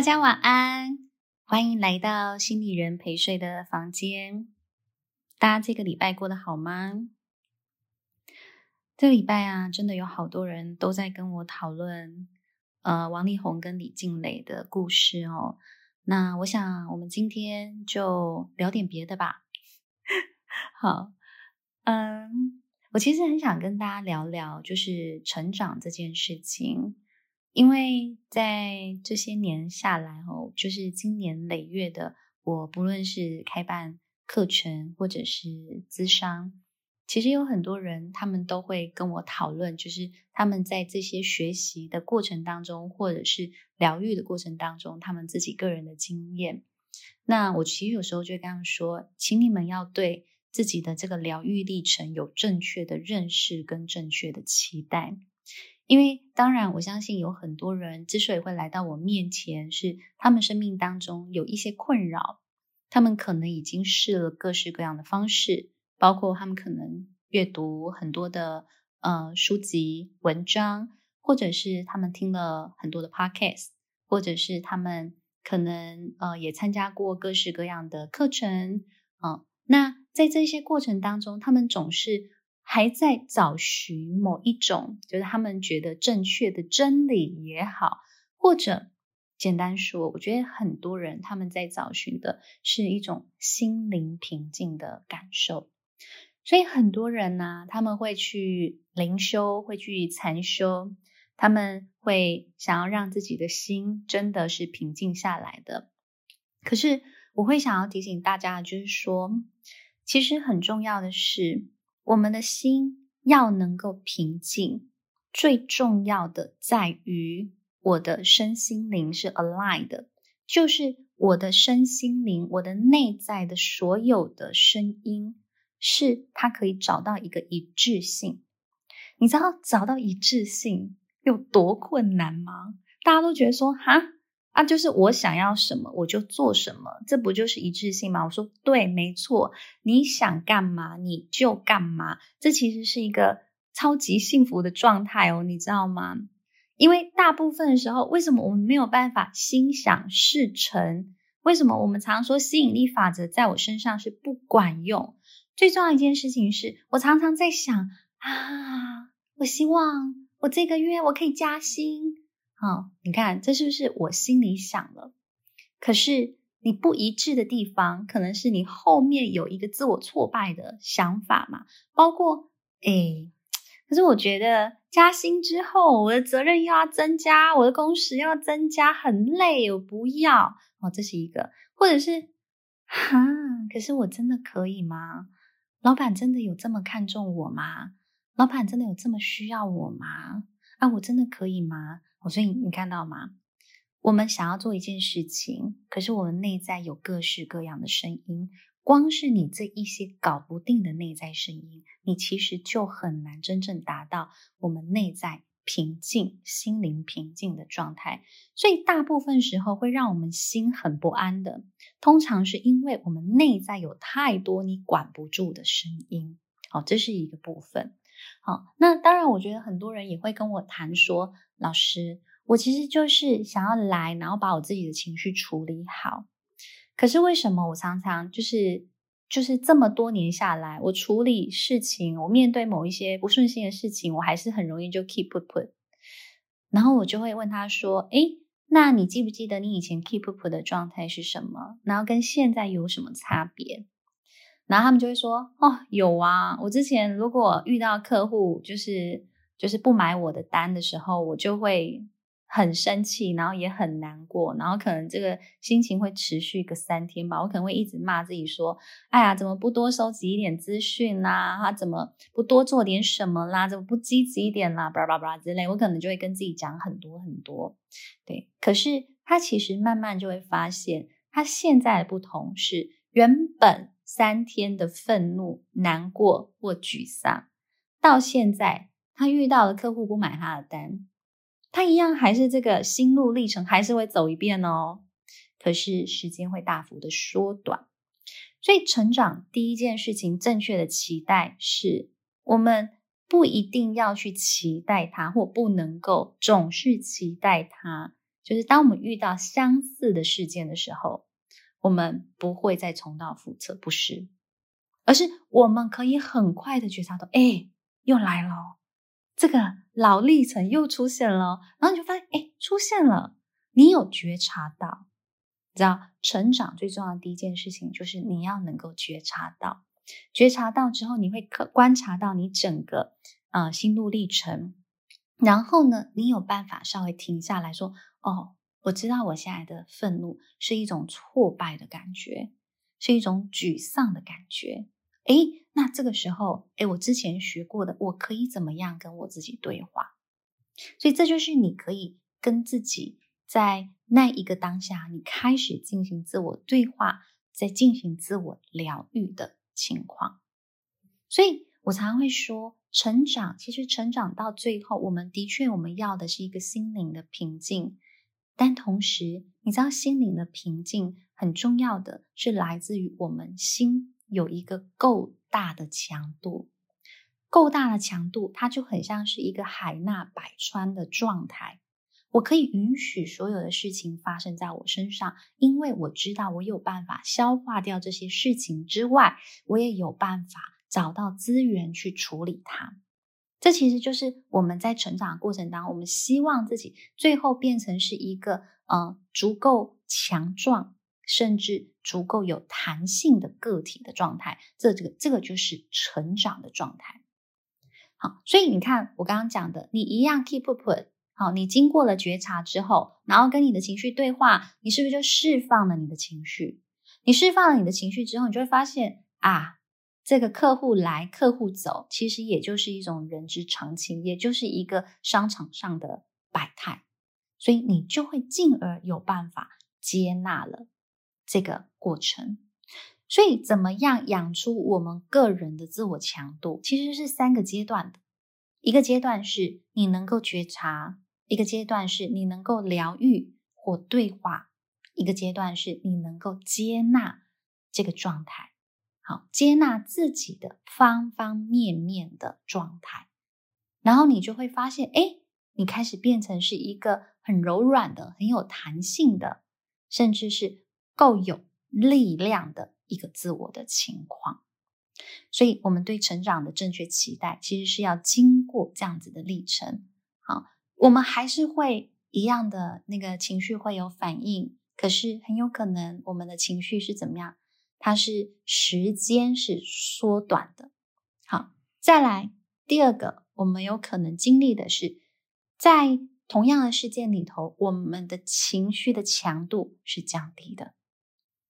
大家晚安，欢迎来到心理人陪睡的房间。大家这个礼拜过得好吗？这个礼拜啊，真的有好多人都在跟我讨论，呃，王力宏跟李静蕾的故事哦。那我想，我们今天就聊点别的吧。好，嗯，我其实很想跟大家聊聊，就是成长这件事情。因为在这些年下来，哦，就是经年累月的，我不论是开办课程或者是咨商，其实有很多人，他们都会跟我讨论，就是他们在这些学习的过程当中，或者是疗愈的过程当中，他们自己个人的经验。那我其实有时候就会跟他们说，请你们要对自己的这个疗愈历程有正确的认识跟正确的期待。因为当然，我相信有很多人之所以会来到我面前，是他们生命当中有一些困扰，他们可能已经试了各式各样的方式，包括他们可能阅读很多的呃书籍、文章，或者是他们听了很多的 podcast，或者是他们可能呃也参加过各式各样的课程，嗯、那在这些过程当中，他们总是。还在找寻某一种，就是他们觉得正确的真理也好，或者简单说，我觉得很多人他们在找寻的是一种心灵平静的感受。所以很多人呢、他们会去灵修，会去禅修，他们会想要让自己的心真的是平静下来的。可是我会想要提醒大家，就是说，其实很重要的是。我们的心要能够平静，最重要的在于我的身心灵是 aligned 的，就是我的身心灵，我的内在的所有的声音，是它可以找到一个一致性。你知道找到一致性有多困难吗？大家都觉得说，哈。啊，就是我想要什么，我就做什么，这不就是一致性吗？我说对，没错，你想干嘛你就干嘛，这其实是一个超级幸福的状态哦，你知道吗？因为大部分的时候，为什么我们没有办法心想事成？为什么我们常说吸引力法则在我身上是不管用？最重要一件事情是我常常在想啊，我希望我这个月我可以加薪。哦，你看，这是不是我心里想了？可是你不一致的地方，可能是你后面有一个自我挫败的想法嘛？包括，诶，可是我觉得加薪之后，我的责任又要增加，我的工时又要增加，很累，我不要。哦，这是一个，或者是，哈，可是我真的可以吗？老板真的有这么看重我吗？老板真的有这么需要我吗？啊，我真的可以吗？所以你看到吗？我们想要做一件事情，可是我们内在有各式各样的声音。光是你这一些搞不定的内在声音，你其实就很难真正达到我们内在平静、心灵平静的状态。所以大部分时候会让我们心很不安的，通常是因为我们内在有太多你管不住的声音。好，这是一个部分。好，那当然，我觉得很多人也会跟我谈说，老师，我其实就是想要来，然后把我自己的情绪处理好。可是为什么我常常就是就是这么多年下来，我处理事情，我面对某一些不顺心的事情，我还是很容易就 keep up。然后我就会问他说，诶，那你记不记得你以前 keep up 的状态是什么？然后跟现在有什么差别？然后他们就会说：“哦，有啊，我之前如果遇到客户就是就是不买我的单的时候，我就会很生气，然后也很难过，然后可能这个心情会持续个三天吧。我可能会一直骂自己说：‘哎呀，怎么不多收集一点资讯啦？他怎么不多做点什么啦？怎么不积极一点啦？’巴拉巴拉之类，我可能就会跟自己讲很多很多。对，可是他其实慢慢就会发现，他现在的不同是原本。”三天的愤怒、难过或沮丧，到现在他遇到了客户不买他的单，他一样还是这个心路历程，还是会走一遍哦。可是时间会大幅的缩短，所以成长第一件事情，正确的期待是我们不一定要去期待他，或不能够总是期待他就是当我们遇到相似的事件的时候，我们不会再重蹈覆辙，不是，而是我们可以很快的觉察到，哎，又来了，这个老历程又出现了，然后你就发现，哎，出现了，你有觉察到，你知道，成长最重要的第一件事情就是你要能够觉察到，觉察到之后，你会可观察到你整个呃心路历程。然后呢，你有办法稍微停下来说：“哦，我知道我现在的愤怒是一种挫败的感觉，是一种沮丧的感觉。诶，那这个时候，诶，我之前学过的，我可以怎么样跟我自己对话？所以这就是你可以跟自己在那一个当下，你开始进行自我对话，在进行自我疗愈的情况。所以我常常会说。”成长，其实成长到最后，我们的确我们要的是一个心灵的平静，但同时，你知道心灵的平静很重要的是来自于我们心有一个够大的强度，够大的强度，它就很像是一个海纳百川的状态。我可以允许所有的事情发生在我身上，因为我知道我有办法消化掉这些事情之外，我也有办法。找到资源去处理它，这其实就是我们在成长的过程当中，我们希望自己最后变成是一个呃足够强壮，甚至足够有弹性的个体的状态。这这个这个就是成长的状态。好，所以你看我刚刚讲的，你一样 keep put，好，你经过了觉察之后，然后跟你的情绪对话，你是不是就释放了你的情绪？你释放了你的情绪之后，你就会发现啊。这个客户来，客户走，其实也就是一种人之常情，也就是一个商场上的百态，所以你就会进而有办法接纳了这个过程。所以，怎么样养出我们个人的自我强度，其实是三个阶段的。一个阶段是你能够觉察，一个阶段是你能够疗愈或对话，一个阶段是你能够接纳这个状态。好，接纳自己的方方面面的状态，然后你就会发现，哎，你开始变成是一个很柔软的、很有弹性的，甚至是够有力量的一个自我的情况。所以，我们对成长的正确期待，其实是要经过这样子的历程。好，我们还是会一样的那个情绪会有反应，可是很有可能我们的情绪是怎么样？它是时间是缩短的。好，再来第二个，我们有可能经历的是，在同样的事件里头，我们的情绪的强度是降低的。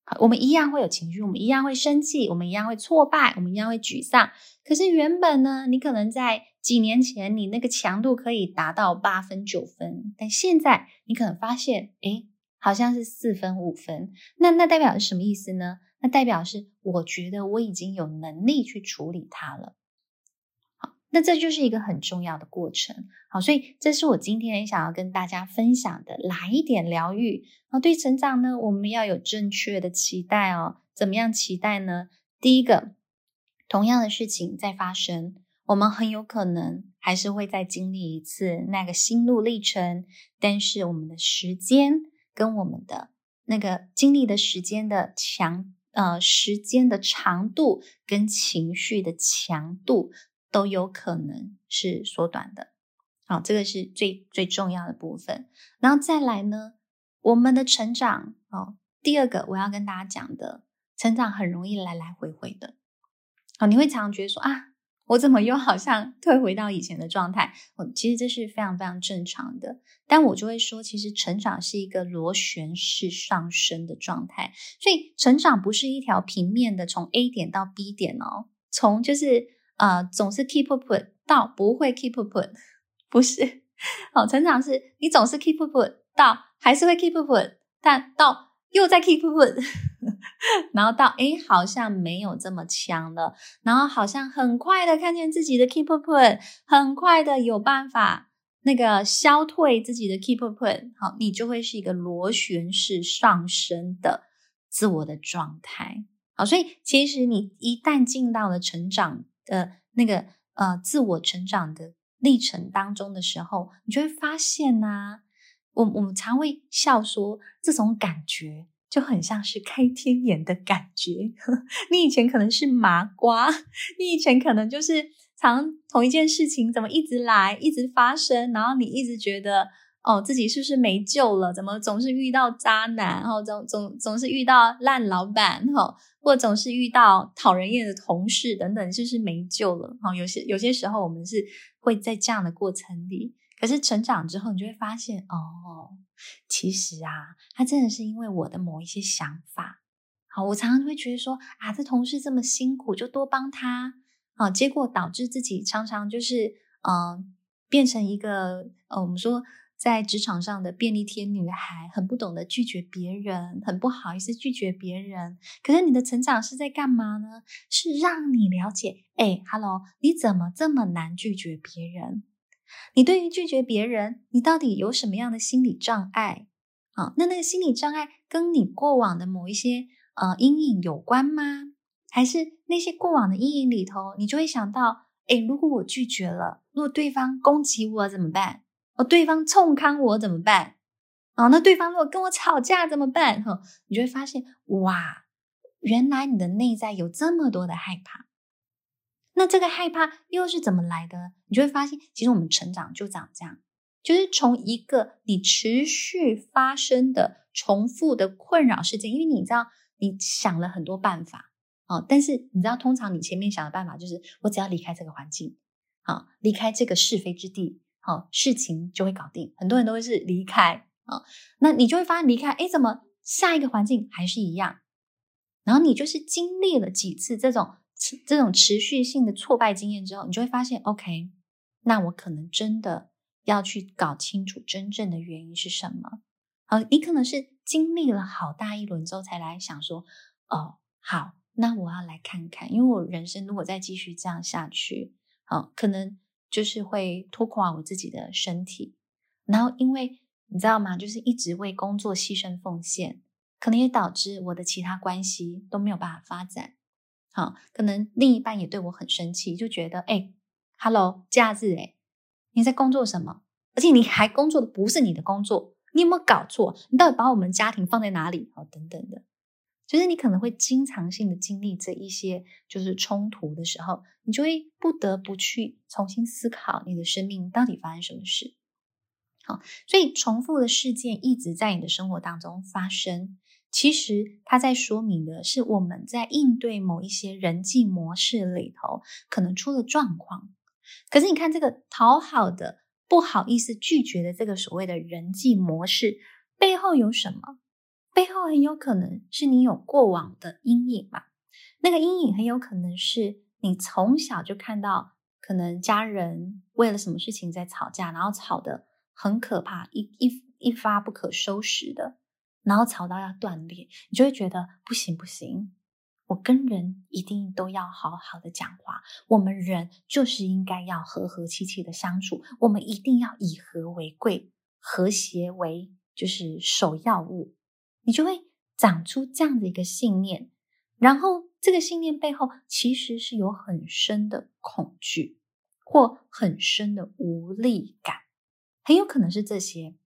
好，我们一样会有情绪，我们一样会生气，我们一样会挫败，我们一样会沮丧。可是原本呢，你可能在几年前，你那个强度可以达到八分、九分，但现在你可能发现，诶，好像是四分、五分。那那代表是什么意思呢？那代表是，我觉得我已经有能力去处理它了。好，那这就是一个很重要的过程。好，所以这是我今天想要跟大家分享的，来一点疗愈。啊，对成长呢，我们要有正确的期待哦。怎么样期待呢？第一个，同样的事情在发生，我们很有可能还是会再经历一次那个心路历程，但是我们的时间跟我们的那个经历的时间的强。呃，时间的长度跟情绪的强度都有可能是缩短的。好，这个是最最重要的部分。然后再来呢，我们的成长哦，第二个我要跟大家讲的，成长很容易来来回回的。好，你会常常觉得说啊。我怎么又好像退回到以前的状态？我其实这是非常非常正常的，但我就会说，其实成长是一个螺旋式上升的状态，所以成长不是一条平面的，从 A 点到 B 点哦，从就是呃总是 keep put 到不会 keep put，不是，哦，成长是你总是 keep put 到还是会 keep put，但到又在 keep put。然后到诶，好像没有这么强了，然后好像很快的看见自己的 keep put，很快的有办法那个消退自己的 keep put，好，你就会是一个螺旋式上升的自我的状态。好，所以其实你一旦进到了成长的那个呃自我成长的历程当中的时候，你就会发现呐、啊，我我们常会笑说，这种感觉就很像是开天眼的感觉。你以前可能是麻瓜，你以前可能就是常同一件事情怎么一直来，一直发生，然后你一直觉得哦，自己是不是没救了？怎么总是遇到渣男？然后总总总是遇到烂老板？哈，或总是遇到讨人厌的同事等等，是不是没救了？哈，有些有些时候我们是会在这样的过程里。可是成长之后，你就会发现，哦，其实啊，他真的是因为我的某一些想法，好，我常常会觉得说，啊，这同事这么辛苦，就多帮他，啊，结果导致自己常常就是，嗯、变成一个，呃，我们说在职场上的便利贴女孩，很不懂得拒绝别人，很不好意思拒绝别人。可是你的成长是在干嘛呢？是让你了解，哎，Hello，你怎么这么难拒绝别人？你对于拒绝别人，你到底有什么样的心理障碍？啊，那那个心理障碍跟你过往的某一些呃阴影有关吗？还是那些过往的阴影里头，你就会想到，哎，如果我拒绝了，如果对方攻击我怎么办？哦，对方冲康我怎么办？哦，那对方如果跟我吵架怎么办？哈，你就会发现，哇，原来你的内在有这么多的害怕。那这个害怕又是怎么来的？你就会发现，其实我们成长就长这样，就是从一个你持续发生的重复的困扰事件，因为你知道你想了很多办法啊，但是你知道，通常你前面想的办法就是我只要离开这个环境，好，离开这个是非之地，好，事情就会搞定。很多人都会是离开啊，那你就会发现离开，哎，怎么下一个环境还是一样？然后你就是经历了几次这种。这种持续性的挫败经验之后，你就会发现，OK，那我可能真的要去搞清楚真正的原因是什么。好，你可能是经历了好大一轮之后才来想说，哦，好，那我要来看看，因为我人生如果再继续这样下去，好，可能就是会拖垮我自己的身体。然后，因为你知道吗？就是一直为工作牺牲奉献，可能也导致我的其他关系都没有办法发展。好，可能另一半也对我很生气，就觉得，哎，Hello，假日，哎，你在工作什么？而且你还工作的不是你的工作，你有没有搞错？你到底把我们家庭放在哪里？好，等等的，就是你可能会经常性的经历这一些就是冲突的时候，你就会不得不去重新思考你的生命到底发生什么事。好，所以重复的事件一直在你的生活当中发生。其实，它在说明的是我们在应对某一些人际模式里头可能出了状况。可是，你看这个讨好的、不好意思拒绝的这个所谓的人际模式背后有什么？背后很有可能是你有过往的阴影嘛。那个阴影很有可能是你从小就看到，可能家人为了什么事情在吵架，然后吵得很可怕，一一一发不可收拾的。然后吵到要断裂，你就会觉得不行不行，我跟人一定都要好好的讲话。我们人就是应该要和和气气的相处，我们一定要以和为贵，和谐为就是首要物。你就会长出这样的一个信念，然后这个信念背后其实是有很深的恐惧或很深的无力感，很有可能是这些。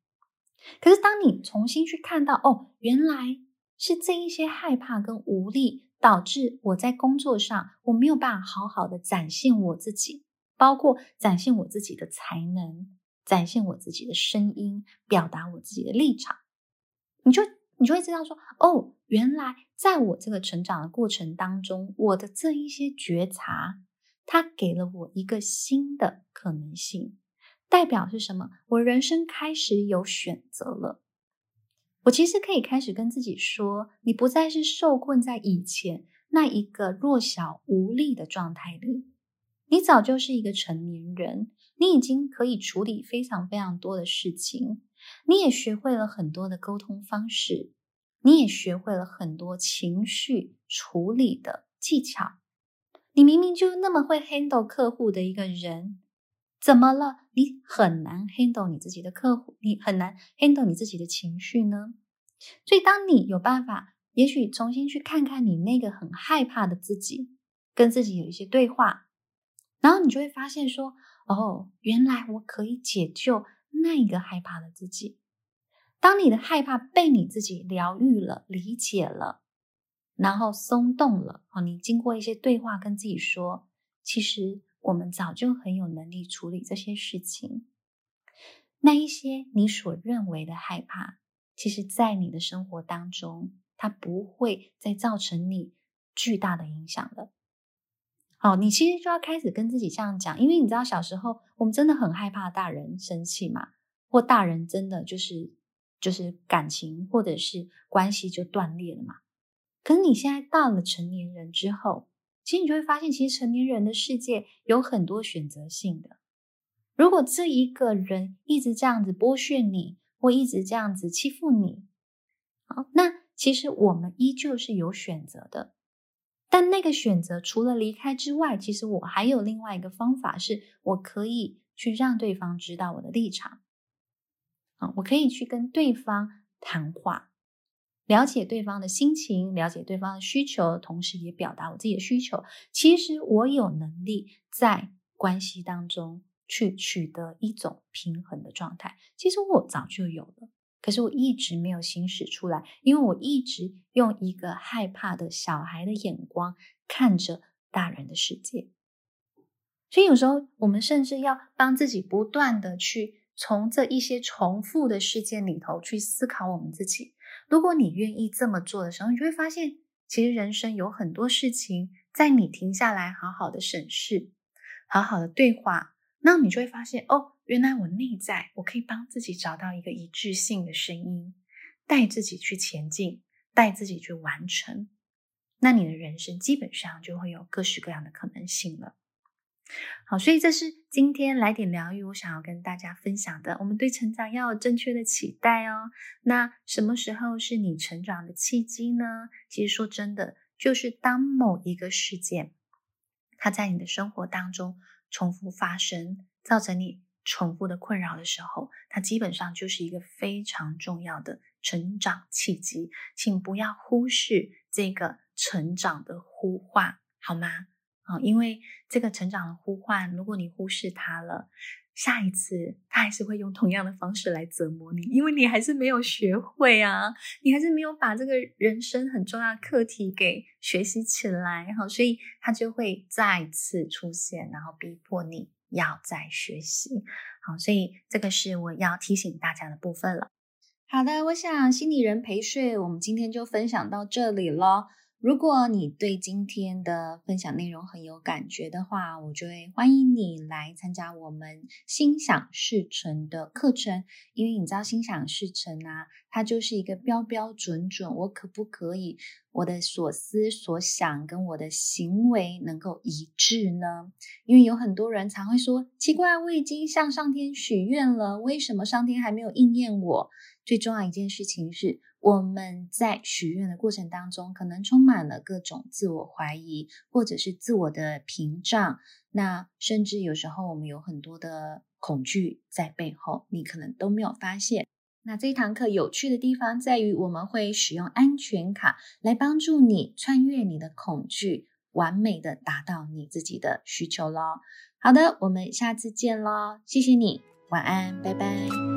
可是，当你重新去看到，哦，原来是这一些害怕跟无力，导致我在工作上我没有办法好好的展现我自己，包括展现我自己的才能，展现我自己的声音，表达我自己的立场，你就你就会知道说，哦，原来在我这个成长的过程当中，我的这一些觉察，它给了我一个新的可能性。代表是什么？我人生开始有选择了。我其实可以开始跟自己说：你不再是受困在以前那一个弱小无力的状态里，你早就是一个成年人，你已经可以处理非常非常多的事情，你也学会了很多的沟通方式，你也学会了很多情绪处理的技巧。你明明就那么会 handle 客户的一个人。怎么了？你很难 handle 你自己的客户，你很难 handle 你自己的情绪呢？所以，当你有办法，也许重新去看看你那个很害怕的自己，跟自己有一些对话，然后你就会发现说：哦，原来我可以解救那个害怕的自己。当你的害怕被你自己疗愈了、理解了，然后松动了，哦，你经过一些对话跟自己说，其实我们早就很有能力处理这些事情。那一些你所认为的害怕，其实在你的生活当中，它不会再造成你巨大的影响了。好，你其实就要开始跟自己这样讲，因为你知道小时候我们真的很害怕大人生气嘛，或大人真的就是就是感情或者是关系就断裂了嘛。可是你现在到了成年人之后，其实你就会发现，其实成年人的世界有很多选择性的。如果这一个人一直这样子剥削你，或一直这样子欺负你，好，那其实我们依旧是有选择的。但那个选择除了离开之外，其实我还有另外一个方法，是我可以去让对方知道我的立场。啊，我可以去跟对方谈话，了解对方的心情，了解对方的需求，同时也表达我自己的需求。其实我有能力在关系当中。去取得一种平衡的状态，其实我早就有了，可是我一直没有行使出来，因为我一直用一个害怕的小孩的眼光看着大人的世界，所以有时候我们甚至要帮自己不断的去从这一些重复的事件里头去思考我们自己。如果你愿意这么做的时候，你就会发现，其实人生有很多事情，在你停下来好好的审视，好好的对话。那你就会发现，哦，原来我内在我可以帮自己找到一个一致性的声音，带自己去前进，带自己去完成。那你的人生基本上就会有各式各样的可能性了。好，所以这是今天来点疗愈，我想要跟大家分享的。我们对成长要有正确的期待哦。那什么时候是你成长的契机呢？其实说真的，就是当某一个事件，它在你的生活当中。重复发生，造成你重复的困扰的时候，它基本上就是一个非常重要的成长契机，请不要忽视这个成长的呼唤，好吗？啊，因为这个成长的呼唤，如果你忽视它了，下一次他还是会用同样的方式来折磨你，因为你还是没有学会啊，你还是没有把这个人生很重要的课题给学习起来，好，所以他就会再次出现，然后逼迫你要再学习，好，所以这个是我要提醒大家的部分了。好的，我想心理人陪睡，我们今天就分享到这里咯。如果你对今天的分享内容很有感觉的话，我就会欢迎你来参加我们心想事成的课程。因为你知道心想事成啊，它就是一个标标准准，我可不可以我的所思所想跟我的行为能够一致呢？因为有很多人常会说，奇怪，我已经向上天许愿了，为什么上天还没有应验我？最重要一件事情是，我们在许愿的过程当中，可能充满了各种自我怀疑，或者是自我的屏障。那甚至有时候我们有很多的恐惧在背后，你可能都没有发现。那这一堂课有趣的地方在于，我们会使用安全卡来帮助你穿越你的恐惧，完美的达到你自己的需求咯。好的，我们下次见咯，谢谢你，晚安，拜拜。